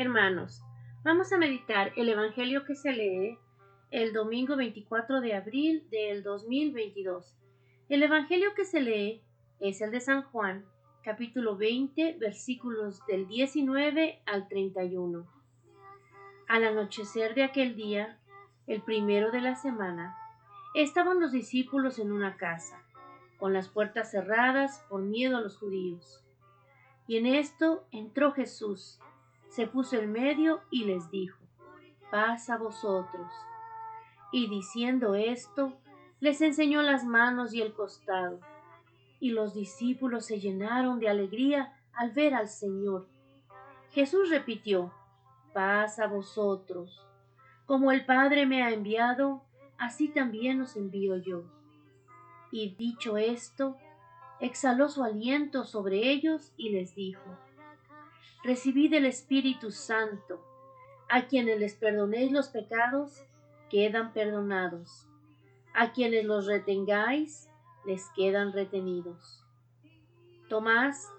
Hermanos, vamos a meditar el Evangelio que se lee el domingo 24 de abril del 2022. El Evangelio que se lee es el de San Juan, capítulo 20, versículos del 19 al 31. Al anochecer de aquel día, el primero de la semana, estaban los discípulos en una casa, con las puertas cerradas por miedo a los judíos. Y en esto entró Jesús se puso en medio y les dijo, paz a vosotros. Y diciendo esto, les enseñó las manos y el costado. Y los discípulos se llenaron de alegría al ver al Señor. Jesús repitió, paz a vosotros. Como el Padre me ha enviado, así también os envío yo. Y dicho esto, exhaló su aliento sobre ellos y les dijo, recibid el Espíritu Santo. A quienes les perdonéis los pecados, quedan perdonados. A quienes los retengáis, les quedan retenidos. Tomás,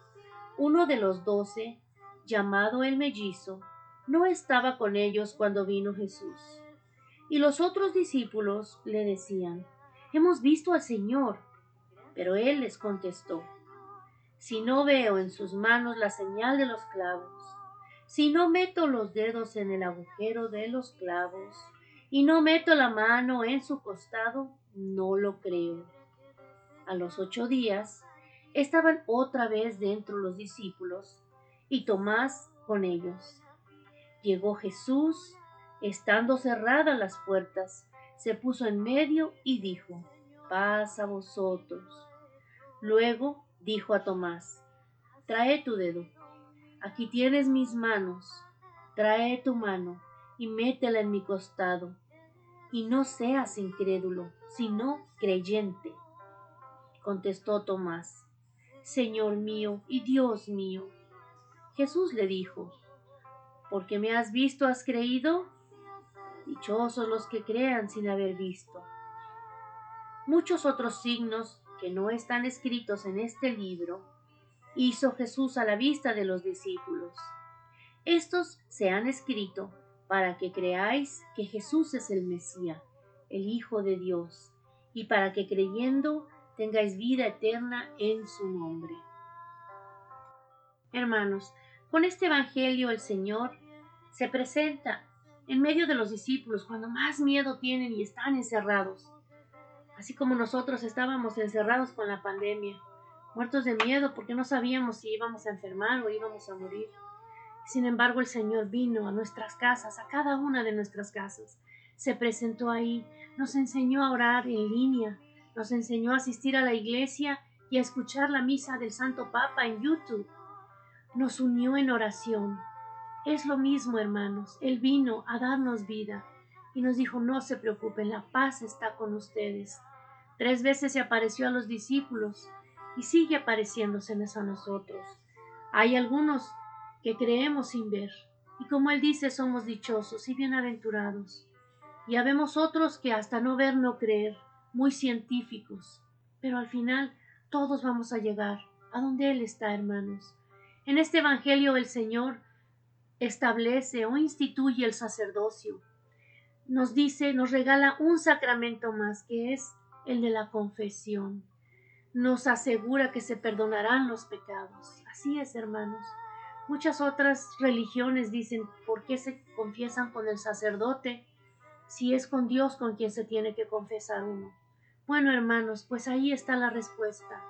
uno de los doce, llamado el mellizo, no estaba con ellos cuando vino Jesús. Y los otros discípulos le decían, Hemos visto al Señor. Pero él les contestó, si no veo en sus manos la señal de los clavos, si no meto los dedos en el agujero de los clavos, y no meto la mano en su costado, no lo creo. A los ocho días estaban otra vez dentro los discípulos, y Tomás con ellos. Llegó Jesús, estando cerradas las puertas, se puso en medio y dijo, paz a vosotros. Luego dijo a Tomás, trae tu dedo, aquí tienes mis manos, trae tu mano y métela en mi costado, y no seas incrédulo, sino creyente. Contestó Tomás, Señor mío y Dios mío. Jesús le dijo, porque me has visto has creído. Dichosos los que crean sin haber visto. Muchos otros signos que no están escritos en este libro, hizo Jesús a la vista de los discípulos. Estos se han escrito para que creáis que Jesús es el Mesías, el Hijo de Dios, y para que creyendo tengáis vida eterna en su nombre. Hermanos, con este Evangelio el Señor se presenta en medio de los discípulos cuando más miedo tienen y están encerrados así como nosotros estábamos encerrados con la pandemia, muertos de miedo porque no sabíamos si íbamos a enfermar o íbamos a morir. Sin embargo, el Señor vino a nuestras casas, a cada una de nuestras casas, se presentó ahí, nos enseñó a orar en línea, nos enseñó a asistir a la iglesia y a escuchar la misa del Santo Papa en YouTube. Nos unió en oración. Es lo mismo, hermanos. Él vino a darnos vida y nos dijo, no se preocupen, la paz está con ustedes. Tres veces se apareció a los discípulos y sigue apareciéndosenos a nosotros. Hay algunos que creemos sin ver, y como él dice, somos dichosos y bienaventurados. Y habemos otros que hasta no ver, no creer, muy científicos, pero al final todos vamos a llegar a donde Él está, hermanos. En este Evangelio el Señor establece o instituye el sacerdocio. Nos dice, nos regala un sacramento más, que es el de la confesión. Nos asegura que se perdonarán los pecados. Así es, hermanos. Muchas otras religiones dicen, ¿por qué se confiesan con el sacerdote si es con Dios con quien se tiene que confesar uno? Bueno, hermanos, pues ahí está la respuesta.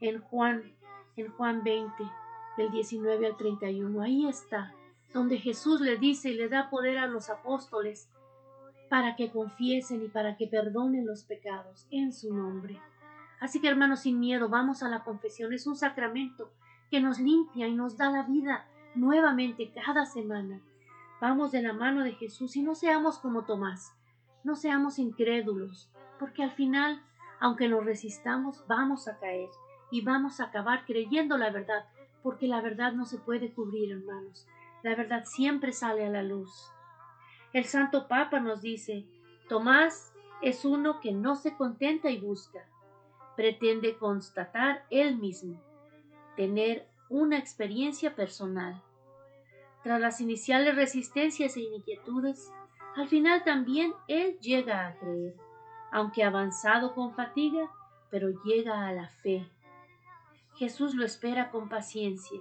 En Juan, en Juan 20, del 19 al 31, ahí está, donde Jesús le dice y le da poder a los apóstoles para que confiesen y para que perdonen los pecados en su nombre. Así que hermanos, sin miedo, vamos a la confesión. Es un sacramento que nos limpia y nos da la vida nuevamente cada semana. Vamos de la mano de Jesús y no seamos como Tomás, no seamos incrédulos, porque al final, aunque nos resistamos, vamos a caer y vamos a acabar creyendo la verdad, porque la verdad no se puede cubrir, hermanos. La verdad siempre sale a la luz. El Santo Papa nos dice, Tomás es uno que no se contenta y busca, pretende constatar él mismo, tener una experiencia personal. Tras las iniciales resistencias e inquietudes, al final también él llega a creer, aunque avanzado con fatiga, pero llega a la fe. Jesús lo espera con paciencia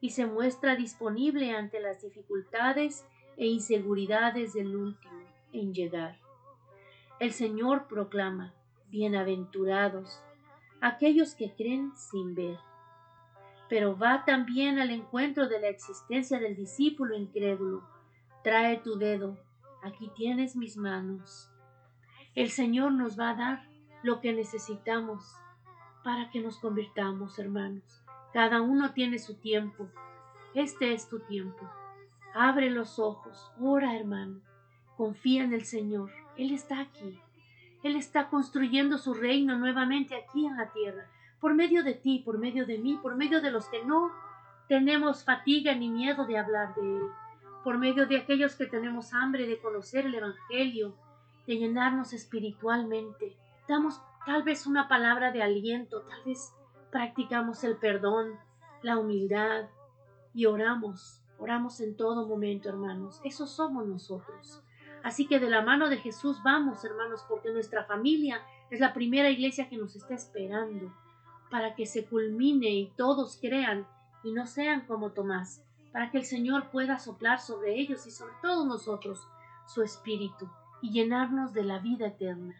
y se muestra disponible ante las dificultades e inseguridades del último en llegar. El Señor proclama, bienaventurados aquellos que creen sin ver. Pero va también al encuentro de la existencia del discípulo incrédulo. Trae tu dedo, aquí tienes mis manos. El Señor nos va a dar lo que necesitamos para que nos convirtamos, hermanos. Cada uno tiene su tiempo. Este es tu tiempo. Abre los ojos, ora, hermano. Confía en el Señor. Él está aquí. Él está construyendo su reino nuevamente aquí en la tierra, por medio de ti, por medio de mí, por medio de los que no tenemos fatiga ni miedo de hablar de Él, por medio de aquellos que tenemos hambre de conocer el Evangelio, de llenarnos espiritualmente. Damos tal vez una palabra de aliento, tal vez practicamos el perdón, la humildad y oramos, oramos en todo momento, hermanos. Eso somos nosotros. Así que de la mano de Jesús vamos, hermanos, porque nuestra familia es la primera iglesia que nos está esperando para que se culmine y todos crean y no sean como Tomás, para que el Señor pueda soplar sobre ellos y sobre todos nosotros su espíritu y llenarnos de la vida eterna.